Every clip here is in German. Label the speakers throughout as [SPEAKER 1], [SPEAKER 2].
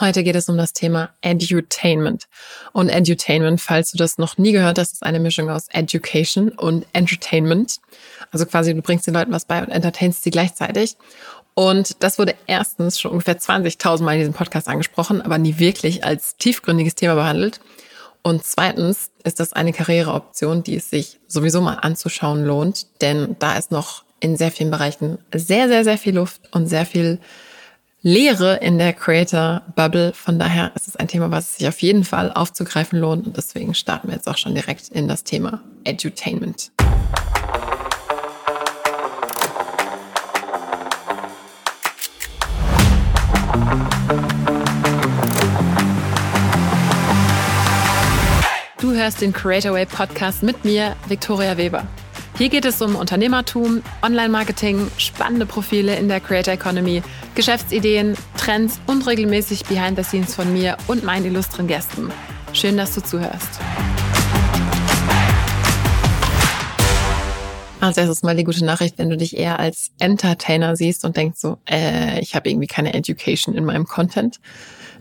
[SPEAKER 1] Heute geht es um das Thema Edutainment. Und Edutainment, falls du das noch nie gehört hast, ist eine Mischung aus Education und Entertainment. Also quasi du bringst den Leuten was bei und entertainst sie gleichzeitig. Und das wurde erstens schon ungefähr 20.000 Mal in diesem Podcast angesprochen, aber nie wirklich als tiefgründiges Thema behandelt. Und zweitens ist das eine Karriereoption, die es sich sowieso mal anzuschauen lohnt, denn da ist noch in sehr vielen Bereichen sehr, sehr, sehr viel Luft und sehr viel Lehre in der Creator Bubble. Von daher ist es ein Thema, was sich auf jeden Fall aufzugreifen lohnt. Und deswegen starten wir jetzt auch schon direkt in das Thema Edutainment. Du hörst den Creator Way Podcast mit mir, Victoria Weber. Hier geht es um Unternehmertum, Online-Marketing, spannende Profile in der Creator Economy, Geschäftsideen, Trends und regelmäßig Behind the Scenes von mir und meinen illustren Gästen. Schön, dass du zuhörst. Als erstes mal die gute Nachricht, wenn du dich eher als Entertainer siehst und denkst so, äh, ich habe irgendwie keine Education in meinem Content.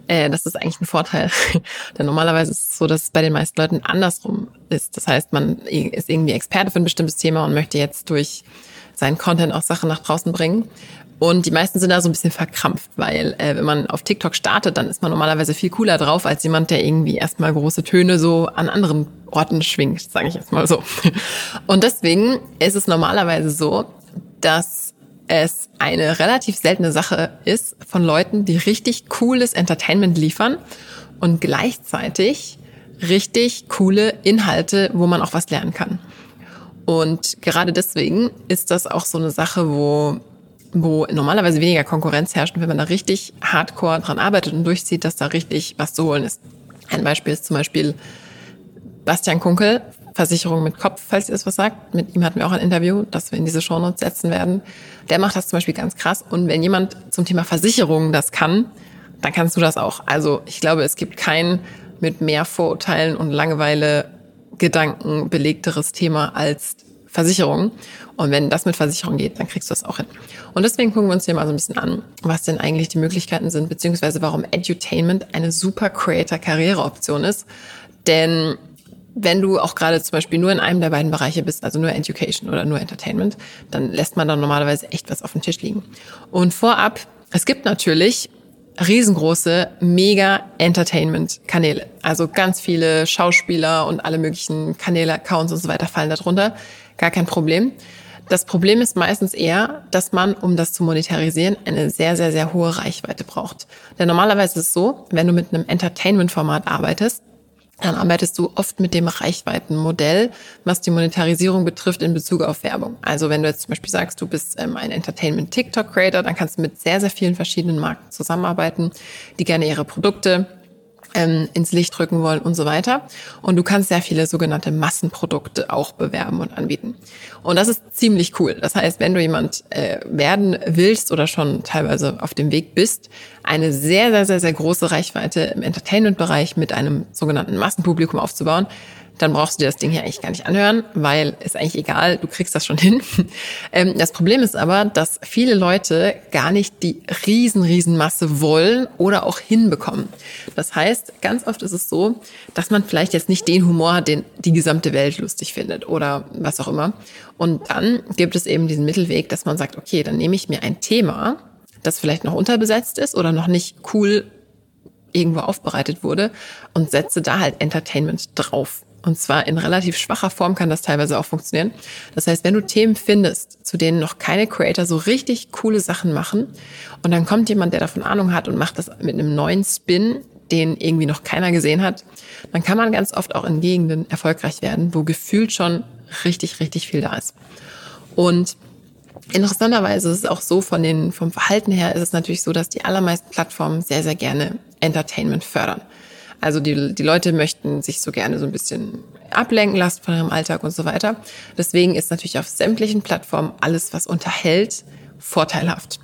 [SPEAKER 1] Äh, das ist eigentlich ein Vorteil. Denn normalerweise ist es so, dass es bei den meisten Leuten andersrum ist. Das heißt, man ist irgendwie Experte für ein bestimmtes Thema und möchte jetzt durch seinen Content auch Sachen nach draußen bringen. Und die meisten sind da so ein bisschen verkrampft, weil äh, wenn man auf TikTok startet, dann ist man normalerweise viel cooler drauf als jemand, der irgendwie erstmal große Töne so an anderen Orten schwingt, sage ich jetzt mal so. Und deswegen ist es normalerweise so, dass es eine relativ seltene Sache ist von Leuten, die richtig cooles Entertainment liefern und gleichzeitig richtig coole Inhalte, wo man auch was lernen kann. Und gerade deswegen ist das auch so eine Sache, wo wo normalerweise weniger Konkurrenz herrscht wenn man da richtig hardcore dran arbeitet und durchzieht, dass da richtig was zu holen ist. Ein Beispiel ist zum Beispiel Bastian Kunkel, Versicherung mit Kopf, falls ihr das was sagt. Mit ihm hatten wir auch ein Interview, das wir in diese Shownotes setzen werden. Der macht das zum Beispiel ganz krass. Und wenn jemand zum Thema Versicherung das kann, dann kannst du das auch. Also ich glaube, es gibt kein mit mehr Vorurteilen und Langeweile Gedanken belegteres Thema als Versicherung. Und wenn das mit Versicherung geht, dann kriegst du das auch hin. Und deswegen gucken wir uns hier mal so ein bisschen an, was denn eigentlich die Möglichkeiten sind, beziehungsweise warum Edutainment eine super Creator-Karriereoption ist. Denn wenn du auch gerade zum Beispiel nur in einem der beiden Bereiche bist, also nur Education oder nur Entertainment, dann lässt man dann normalerweise echt was auf dem Tisch liegen. Und vorab, es gibt natürlich riesengroße Mega-Entertainment-Kanäle. Also ganz viele Schauspieler und alle möglichen Kanäle, Accounts und so weiter fallen darunter. Gar kein Problem. Das Problem ist meistens eher, dass man, um das zu monetarisieren, eine sehr, sehr, sehr hohe Reichweite braucht. Denn normalerweise ist es so, wenn du mit einem Entertainment-Format arbeitest, dann arbeitest du oft mit dem Reichweitenmodell, was die Monetarisierung betrifft in Bezug auf Werbung. Also wenn du jetzt zum Beispiel sagst, du bist ähm, ein Entertainment-TikTok-Creator, dann kannst du mit sehr, sehr vielen verschiedenen Marken zusammenarbeiten, die gerne ihre Produkte ähm, ins Licht drücken wollen und so weiter. Und du kannst sehr viele sogenannte Massenprodukte auch bewerben und anbieten. Und das ist ziemlich cool. Das heißt, wenn du jemand äh, werden willst oder schon teilweise auf dem Weg bist, eine sehr, sehr, sehr, sehr große Reichweite im Entertainment-Bereich mit einem sogenannten Massenpublikum aufzubauen, dann brauchst du dir das Ding hier eigentlich gar nicht anhören, weil ist eigentlich egal, du kriegst das schon hin. Ähm, das Problem ist aber, dass viele Leute gar nicht die riesen, riesen Masse wollen oder auch hinbekommen. Das heißt, ganz oft ist es so, dass man vielleicht jetzt nicht den Humor hat, den die gesamte Welt lustig findet oder was auch immer. Und dann gibt es eben diesen Mittelweg, dass man sagt, okay, dann nehme ich mir ein Thema, das vielleicht noch unterbesetzt ist oder noch nicht cool irgendwo aufbereitet wurde und setze da halt Entertainment drauf. Und zwar in relativ schwacher Form kann das teilweise auch funktionieren. Das heißt, wenn du Themen findest, zu denen noch keine Creator so richtig coole Sachen machen, und dann kommt jemand, der davon Ahnung hat und macht das mit einem neuen Spin, den irgendwie noch keiner gesehen hat, dann kann man ganz oft auch in Gegenden erfolgreich werden, wo gefühlt schon richtig, richtig viel da ist. Und interessanterweise ist es auch so, von den, vom Verhalten her ist es natürlich so, dass die allermeisten Plattformen sehr, sehr gerne Entertainment fördern. Also die, die Leute möchten sich so gerne so ein bisschen ablenken lassen von ihrem Alltag und so weiter. Deswegen ist natürlich auf sämtlichen Plattformen alles, was unterhält, vorteilhaft.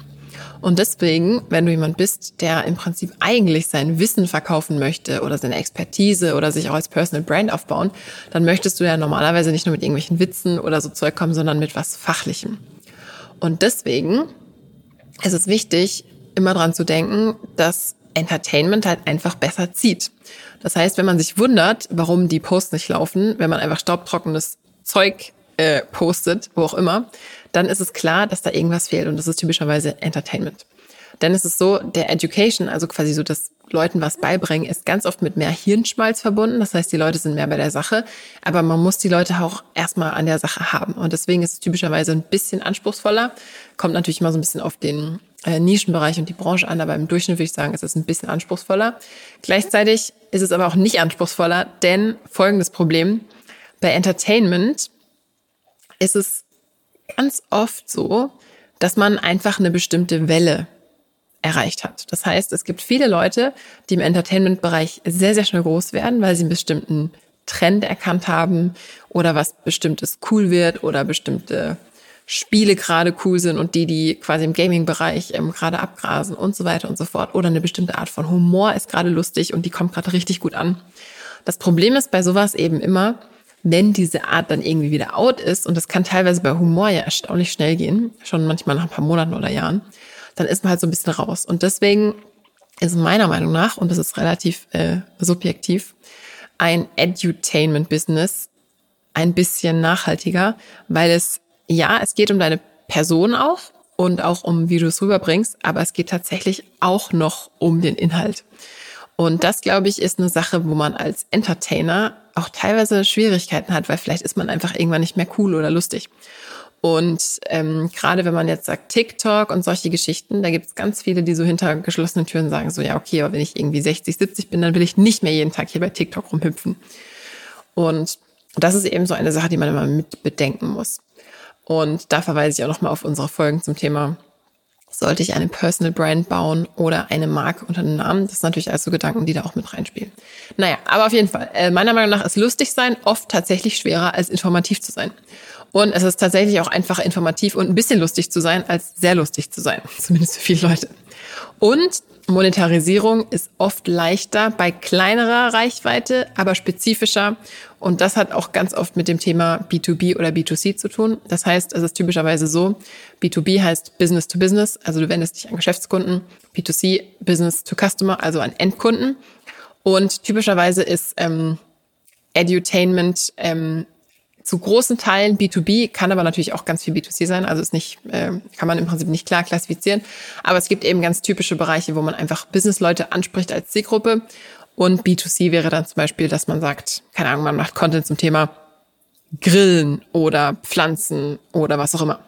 [SPEAKER 1] Und deswegen, wenn du jemand bist, der im Prinzip eigentlich sein Wissen verkaufen möchte oder seine Expertise oder sich auch als Personal Brand aufbauen, dann möchtest du ja normalerweise nicht nur mit irgendwelchen Witzen oder so Zeug kommen, sondern mit was Fachlichem. Und deswegen ist es wichtig, immer dran zu denken, dass Entertainment halt einfach besser zieht. Das heißt, wenn man sich wundert, warum die Posts nicht laufen, wenn man einfach staubtrockenes Zeug äh, postet, wo auch immer, dann ist es klar, dass da irgendwas fehlt und das ist typischerweise Entertainment. Denn es ist so, der Education, also quasi so das Leuten was beibringen, ist ganz oft mit mehr Hirnschmalz verbunden. Das heißt, die Leute sind mehr bei der Sache, aber man muss die Leute auch erstmal an der Sache haben. Und deswegen ist es typischerweise ein bisschen anspruchsvoller. Kommt natürlich immer so ein bisschen auf den äh, Nischenbereich und die Branche an, aber im Durchschnitt würde ich sagen, ist es ein bisschen anspruchsvoller. Gleichzeitig ist es aber auch nicht anspruchsvoller, denn folgendes Problem. Bei Entertainment ist es ganz oft so, dass man einfach eine bestimmte Welle erreicht hat. Das heißt, es gibt viele Leute, die im Entertainment-Bereich sehr, sehr schnell groß werden, weil sie einen bestimmten Trend erkannt haben oder was bestimmtes cool wird oder bestimmte Spiele gerade cool sind und die, die quasi im Gaming-Bereich ähm, gerade abgrasen und so weiter und so fort. Oder eine bestimmte Art von Humor ist gerade lustig und die kommt gerade richtig gut an. Das Problem ist bei sowas eben immer, wenn diese Art dann irgendwie wieder out ist, und das kann teilweise bei Humor ja erstaunlich schnell gehen, schon manchmal nach ein paar Monaten oder Jahren, dann ist man halt so ein bisschen raus. Und deswegen ist meiner Meinung nach, und das ist relativ äh, subjektiv, ein Edutainment-Business ein bisschen nachhaltiger, weil es, ja, es geht um deine Person auch und auch um, wie du es rüberbringst, aber es geht tatsächlich auch noch um den Inhalt. Und das, glaube ich, ist eine Sache, wo man als Entertainer auch teilweise Schwierigkeiten hat, weil vielleicht ist man einfach irgendwann nicht mehr cool oder lustig. Und ähm, gerade wenn man jetzt sagt TikTok und solche Geschichten, da gibt es ganz viele, die so hinter geschlossenen Türen sagen, so ja, okay, aber wenn ich irgendwie 60, 70 bin, dann will ich nicht mehr jeden Tag hier bei TikTok rumhüpfen. Und das ist eben so eine Sache, die man immer mit bedenken muss. Und da verweise ich auch nochmal auf unsere Folgen zum Thema, sollte ich eine Personal Brand bauen oder eine Marke unter einem Namen? Das sind natürlich also Gedanken, die da auch mit reinspielen. Naja, aber auf jeden Fall, äh, meiner Meinung nach ist lustig sein oft tatsächlich schwerer als informativ zu sein. Und es ist tatsächlich auch einfach informativ und ein bisschen lustig zu sein, als sehr lustig zu sein. Zumindest für viele Leute. Und Monetarisierung ist oft leichter bei kleinerer Reichweite, aber spezifischer. Und das hat auch ganz oft mit dem Thema B2B oder B2C zu tun. Das heißt, es ist typischerweise so, B2B heißt Business to Business, also du wendest dich an Geschäftskunden, B2C Business to Customer, also an Endkunden. Und typischerweise ist ähm, Edutainment ähm, zu großen Teilen B2B, kann aber natürlich auch ganz viel B2C sein. Also ist nicht, äh, kann man im Prinzip nicht klar klassifizieren. Aber es gibt eben ganz typische Bereiche, wo man einfach Businessleute anspricht als Zielgruppe. Und B2C wäre dann zum Beispiel, dass man sagt, keine Ahnung, man macht Content zum Thema Grillen oder Pflanzen oder was auch immer.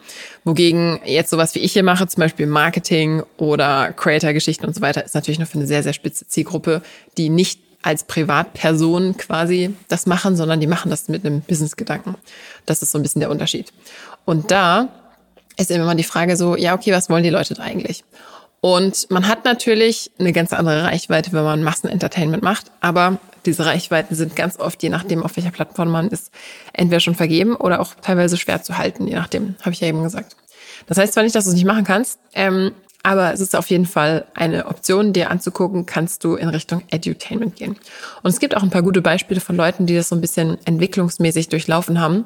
[SPEAKER 1] Wogegen jetzt sowas wie ich hier mache, zum Beispiel Marketing oder Creator-Geschichten und so weiter, ist natürlich nur für eine sehr, sehr spitze Zielgruppe, die nicht als Privatperson quasi das machen, sondern die machen das mit einem Business-Gedanken. Das ist so ein bisschen der Unterschied. Und da ist immer die Frage so, ja, okay, was wollen die Leute da eigentlich? Und man hat natürlich eine ganz andere Reichweite, wenn man Massenentertainment macht, aber diese Reichweiten sind ganz oft, je nachdem, auf welcher Plattform man ist, entweder schon vergeben oder auch teilweise schwer zu halten, je nachdem, habe ich ja eben gesagt. Das heißt zwar nicht, dass du es nicht machen kannst, ähm, aber es ist auf jeden Fall eine Option, dir anzugucken, kannst du in Richtung Edutainment gehen. Und es gibt auch ein paar gute Beispiele von Leuten, die das so ein bisschen entwicklungsmäßig durchlaufen haben.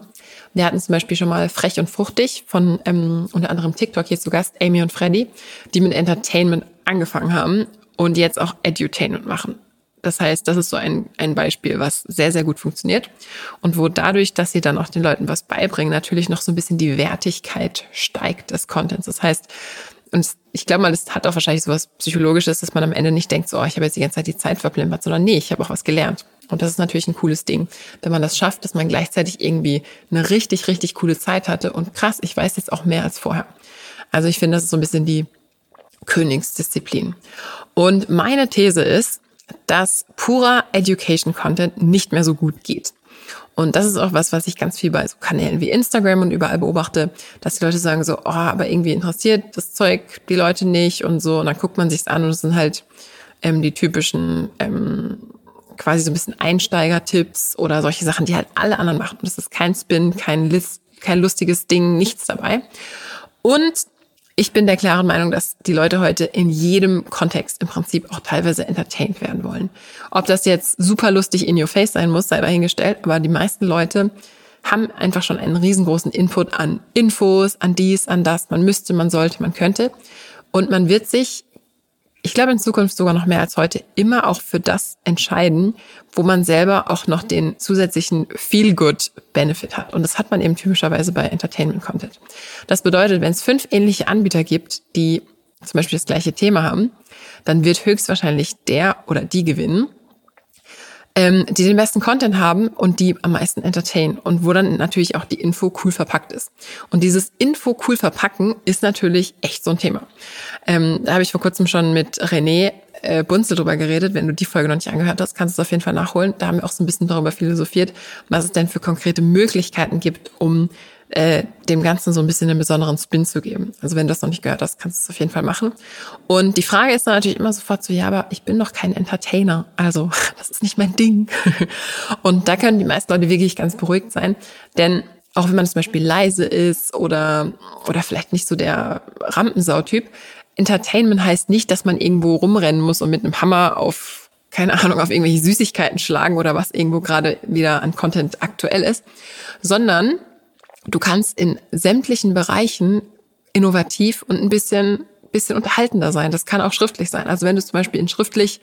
[SPEAKER 1] Wir hatten zum Beispiel schon mal Frech und Fruchtig von ähm, unter anderem TikTok hier zu Gast, Amy und Freddy, die mit Entertainment angefangen haben und jetzt auch Edutainment machen. Das heißt, das ist so ein, ein Beispiel, was sehr, sehr gut funktioniert und wo dadurch, dass sie dann auch den Leuten was beibringen, natürlich noch so ein bisschen die Wertigkeit steigt des Contents. Das heißt, und ich glaube mal, das hat auch wahrscheinlich so was Psychologisches, dass man am Ende nicht denkt, so, oh, ich habe jetzt die ganze Zeit die Zeit verplempert, sondern nee, ich habe auch was gelernt. Und das ist natürlich ein cooles Ding, wenn man das schafft, dass man gleichzeitig irgendwie eine richtig, richtig coole Zeit hatte und krass, ich weiß jetzt auch mehr als vorher. Also ich finde, das ist so ein bisschen die Königsdisziplin. Und meine These ist, dass purer Education Content nicht mehr so gut geht. Und das ist auch was, was ich ganz viel bei so Kanälen wie Instagram und überall beobachte, dass die Leute sagen so, oh, aber irgendwie interessiert das Zeug die Leute nicht und so. Und dann guckt man sich's an und es sind halt ähm, die typischen ähm, quasi so ein bisschen Einsteiger-Tipps oder solche Sachen, die halt alle anderen machen. Und das ist kein Spin, kein, List, kein lustiges Ding, nichts dabei. Und ich bin der klaren Meinung, dass die Leute heute in jedem Kontext im Prinzip auch teilweise entertained werden wollen. Ob das jetzt super lustig in your face sein muss, sei dahingestellt, aber die meisten Leute haben einfach schon einen riesengroßen Input an Infos, an dies, an das. Man müsste, man sollte, man könnte. Und man wird sich ich glaube in Zukunft sogar noch mehr als heute, immer auch für das entscheiden, wo man selber auch noch den zusätzlichen Feel-Good-Benefit hat. Und das hat man eben typischerweise bei Entertainment-Content. Das bedeutet, wenn es fünf ähnliche Anbieter gibt, die zum Beispiel das gleiche Thema haben, dann wird höchstwahrscheinlich der oder die gewinnen, ähm, die den besten Content haben und die am meisten entertain und wo dann natürlich auch die Info cool verpackt ist. Und dieses Info cool verpacken ist natürlich echt so ein Thema. Ähm, da habe ich vor kurzem schon mit René äh, Bunzel drüber geredet. Wenn du die Folge noch nicht angehört hast, kannst du es auf jeden Fall nachholen. Da haben wir auch so ein bisschen darüber philosophiert, was es denn für konkrete Möglichkeiten gibt, um äh, dem Ganzen so ein bisschen einen besonderen Spin zu geben. Also wenn du das noch nicht gehört hast, kannst du es auf jeden Fall machen. Und die Frage ist dann natürlich immer sofort so, ja, aber ich bin doch kein Entertainer. Also das ist nicht mein Ding. Und da können die meisten Leute wirklich ganz beruhigt sein. Denn auch wenn man zum Beispiel leise ist oder, oder vielleicht nicht so der Rampensau-Typ, Entertainment heißt nicht, dass man irgendwo rumrennen muss und mit einem Hammer auf, keine Ahnung, auf irgendwelche Süßigkeiten schlagen oder was irgendwo gerade wieder an Content aktuell ist, sondern du kannst in sämtlichen Bereichen innovativ und ein bisschen, bisschen unterhaltender sein. Das kann auch schriftlich sein. Also wenn du zum Beispiel in schriftlich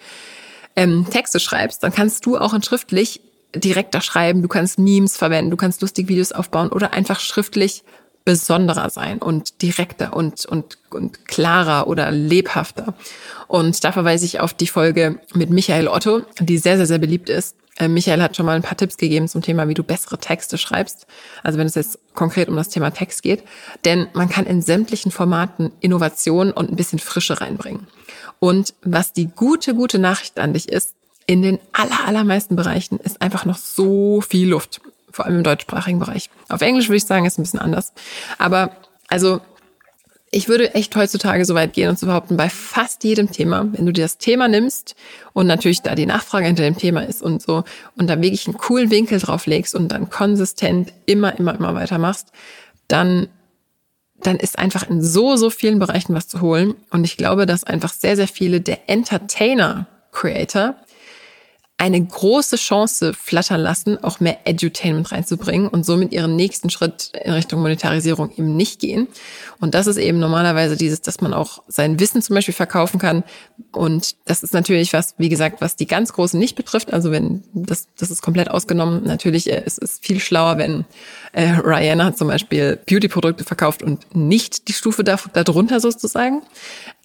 [SPEAKER 1] ähm, Texte schreibst, dann kannst du auch in schriftlich direkter schreiben. Du kannst Memes verwenden, du kannst lustige Videos aufbauen oder einfach schriftlich besonderer sein und direkter und, und, und klarer oder lebhafter. Und da verweise ich auf die Folge mit Michael Otto, die sehr, sehr, sehr beliebt ist. Äh, Michael hat schon mal ein paar Tipps gegeben zum Thema, wie du bessere Texte schreibst. Also wenn es jetzt konkret um das Thema Text geht. Denn man kann in sämtlichen Formaten Innovation und ein bisschen Frische reinbringen. Und was die gute, gute Nachricht an dich ist, in den aller, allermeisten Bereichen ist einfach noch so viel Luft. Vor allem im deutschsprachigen Bereich. Auf Englisch würde ich sagen, ist ein bisschen anders. Aber also ich würde echt heutzutage so weit gehen und zu behaupten, bei fast jedem Thema, wenn du dir das Thema nimmst und natürlich da die Nachfrage hinter dem Thema ist und so und da wirklich einen coolen Winkel drauf legst und dann konsistent immer, immer, immer weitermachst, dann, dann ist einfach in so, so vielen Bereichen was zu holen. Und ich glaube, dass einfach sehr, sehr viele der Entertainer-Creator eine große Chance flattern lassen, auch mehr Edutainment reinzubringen und somit ihren nächsten Schritt in Richtung Monetarisierung eben nicht gehen. Und das ist eben normalerweise dieses, dass man auch sein Wissen zum Beispiel verkaufen kann. Und das ist natürlich was, wie gesagt, was die ganz Großen nicht betrifft. Also wenn das, das ist komplett ausgenommen. Natürlich äh, es ist viel schlauer, wenn äh, Rihanna zum Beispiel Beauty-Produkte verkauft und nicht die Stufe da, darunter sozusagen.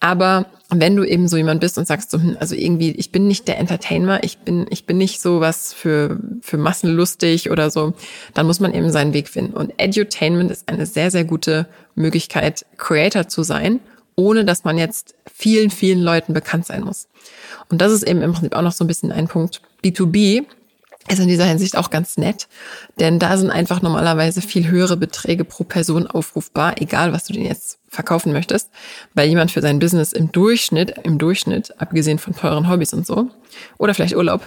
[SPEAKER 1] Aber wenn du eben so jemand bist und sagst so, hm, also irgendwie, ich bin nicht der Entertainer, ich bin, ich bin nicht so was für, für massenlustig oder so, dann muss man eben seinen Weg finden. Und Edutainment ist eine sehr, sehr gute Möglichkeit, Creator zu sein, ohne dass man jetzt vielen, vielen Leuten bekannt sein muss. Und das ist eben im Prinzip auch noch so ein bisschen ein Punkt. B2B ist in dieser Hinsicht auch ganz nett, denn da sind einfach normalerweise viel höhere Beträge pro Person aufrufbar, egal was du denn jetzt verkaufen möchtest, weil jemand für sein Business im Durchschnitt, im Durchschnitt, abgesehen von teuren Hobbys und so, oder vielleicht Urlaub,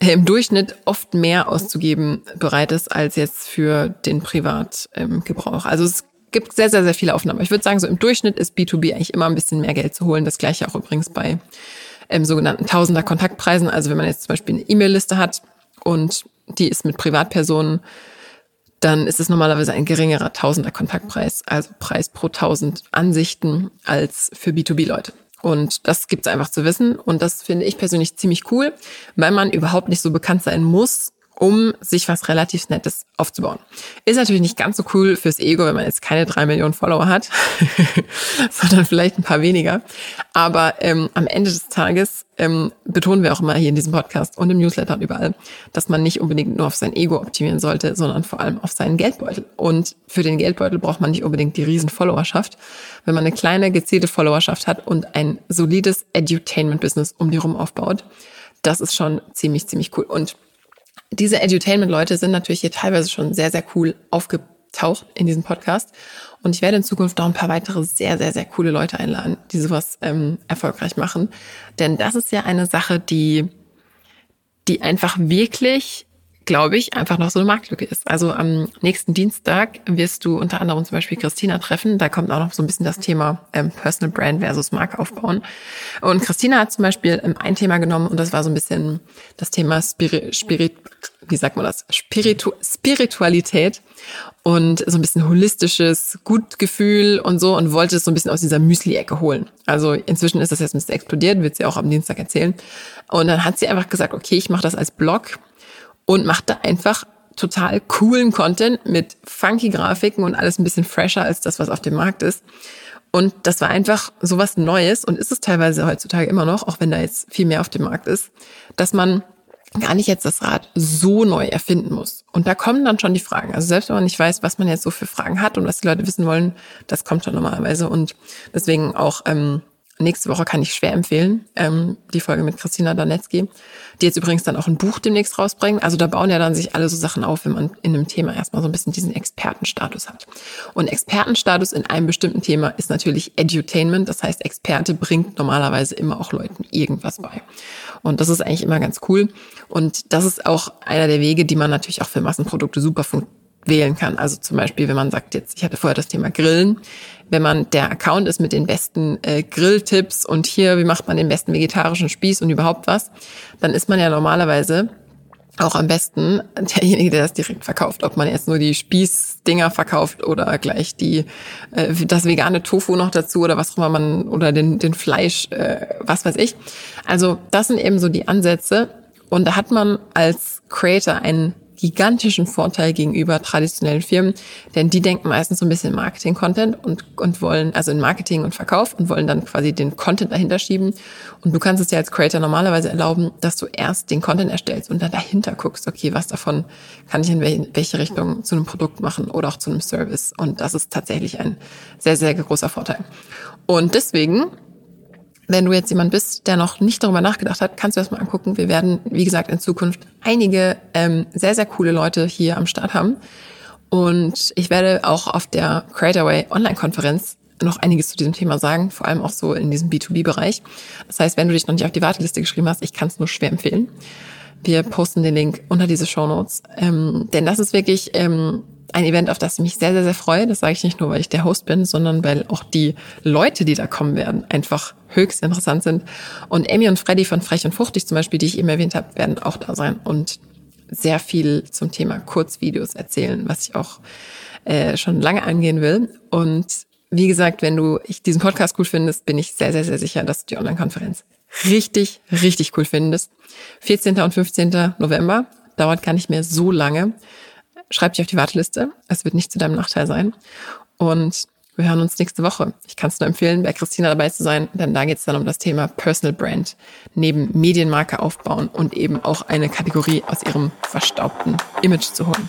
[SPEAKER 1] äh, im Durchschnitt oft mehr auszugeben bereit ist als jetzt für den Privatgebrauch. Also es gibt sehr, sehr, sehr viele Aufnahmen. Ich würde sagen, so im Durchschnitt ist B2B eigentlich immer ein bisschen mehr Geld zu holen. Das gleiche auch übrigens bei ähm, sogenannten Tausender Kontaktpreisen. Also wenn man jetzt zum Beispiel eine E-Mail-Liste hat und die ist mit Privatpersonen dann ist es normalerweise ein geringerer Tausender Kontaktpreis, also Preis pro tausend Ansichten als für B2B-Leute. Und das gibt's einfach zu wissen. Und das finde ich persönlich ziemlich cool, weil man überhaupt nicht so bekannt sein muss, um sich was relativ Nettes aufzubauen. Ist natürlich nicht ganz so cool fürs Ego, wenn man jetzt keine drei Millionen Follower hat, sondern vielleicht ein paar weniger. Aber ähm, am Ende des Tages ähm, betonen wir auch immer hier in diesem Podcast und im Newsletter und überall, dass man nicht unbedingt nur auf sein Ego optimieren sollte, sondern vor allem auf seinen Geldbeutel. Und für den Geldbeutel braucht man nicht unbedingt die riesen Followerschaft. Wenn man eine kleine, gezielte Followerschaft hat und ein solides Edutainment-Business um die rum aufbaut, das ist schon ziemlich, ziemlich cool. Und diese Edutainment-Leute sind natürlich hier teilweise schon sehr, sehr cool aufgetaucht in diesem Podcast. Und ich werde in Zukunft noch ein paar weitere sehr, sehr, sehr coole Leute einladen, die sowas ähm, erfolgreich machen. Denn das ist ja eine Sache, die, die einfach wirklich glaube ich, einfach noch so eine Marktlücke ist. Also am nächsten Dienstag wirst du unter anderem zum Beispiel Christina treffen. Da kommt auch noch so ein bisschen das Thema ähm, Personal Brand versus Marke aufbauen. Und Christina hat zum Beispiel ähm, ein Thema genommen und das war so ein bisschen das Thema Spirit, Spirit wie sagt man das, Spiritu Spiritualität und so ein bisschen holistisches Gutgefühl und so und wollte es so ein bisschen aus dieser Müsli-Ecke holen. Also inzwischen ist das jetzt ein bisschen explodiert, wird sie auch am Dienstag erzählen. Und dann hat sie einfach gesagt, okay, ich mache das als Blog und mache da einfach total coolen Content mit funky Grafiken und alles ein bisschen fresher als das, was auf dem Markt ist. Und das war einfach sowas Neues und ist es teilweise heutzutage immer noch, auch wenn da jetzt viel mehr auf dem Markt ist, dass man gar nicht jetzt das Rad so neu erfinden muss. Und da kommen dann schon die Fragen. Also selbst wenn man nicht weiß, was man jetzt so für Fragen hat und was die Leute wissen wollen, das kommt schon normalerweise. Und deswegen auch ähm, nächste Woche kann ich schwer empfehlen, ähm, die Folge mit Christina Danetzky, die jetzt übrigens dann auch ein Buch demnächst rausbringen. Also da bauen ja dann sich alle so Sachen auf, wenn man in einem Thema erstmal so ein bisschen diesen Expertenstatus hat. Und Expertenstatus in einem bestimmten Thema ist natürlich Edutainment. Das heißt, Experte bringt normalerweise immer auch Leuten irgendwas bei. Und das ist eigentlich immer ganz cool. Und das ist auch einer der Wege, die man natürlich auch für Massenprodukte super wählen kann. Also zum Beispiel, wenn man sagt, jetzt, ich hatte vorher das Thema Grillen, wenn man der Account ist mit den besten äh, Grilltipps und hier, wie macht man den besten vegetarischen Spieß und überhaupt was, dann ist man ja normalerweise auch am besten derjenige, der das direkt verkauft. Ob man jetzt nur die Spießdinger verkauft oder gleich die äh, das vegane Tofu noch dazu oder was auch immer man oder den den Fleisch, äh, was weiß ich. Also das sind eben so die Ansätze und da hat man als Creator einen gigantischen Vorteil gegenüber traditionellen Firmen, denn die denken meistens so ein bisschen Marketing-Content und, und wollen, also in Marketing und Verkauf und wollen dann quasi den Content dahinter schieben. Und du kannst es dir als Creator normalerweise erlauben, dass du erst den Content erstellst und dann dahinter guckst, okay, was davon kann ich in welche Richtung zu einem Produkt machen oder auch zu einem Service. Und das ist tatsächlich ein sehr, sehr großer Vorteil. Und deswegen wenn du jetzt jemand bist, der noch nicht darüber nachgedacht hat, kannst du das mal angucken. Wir werden, wie gesagt, in Zukunft einige ähm, sehr, sehr coole Leute hier am Start haben. Und ich werde auch auf der Creatorway Online-Konferenz noch einiges zu diesem Thema sagen, vor allem auch so in diesem B2B-Bereich. Das heißt, wenn du dich noch nicht auf die Warteliste geschrieben hast, ich kann es nur schwer empfehlen. Wir posten den Link unter diese Show Notes. Ähm, denn das ist wirklich ähm, ein Event, auf das ich mich sehr, sehr, sehr freue. Das sage ich nicht nur, weil ich der Host bin, sondern weil auch die Leute, die da kommen werden, einfach höchst interessant sind. Und Amy und Freddy von Frech und Fruchtig zum Beispiel, die ich eben erwähnt habe, werden auch da sein und sehr viel zum Thema Kurzvideos erzählen, was ich auch äh, schon lange angehen will. Und wie gesagt, wenn du diesen Podcast cool findest, bin ich sehr, sehr, sehr sicher, dass du die Online-Konferenz richtig, richtig cool findest. 14. und 15. November dauert gar nicht mehr so lange schreib dich auf die Warteliste. Es wird nicht zu deinem Nachteil sein. Und wir hören uns nächste Woche. Ich kann es nur empfehlen, bei Christina dabei zu sein, denn da geht es dann um das Thema Personal Brand, neben Medienmarke aufbauen und eben auch eine Kategorie aus ihrem verstaubten Image zu holen.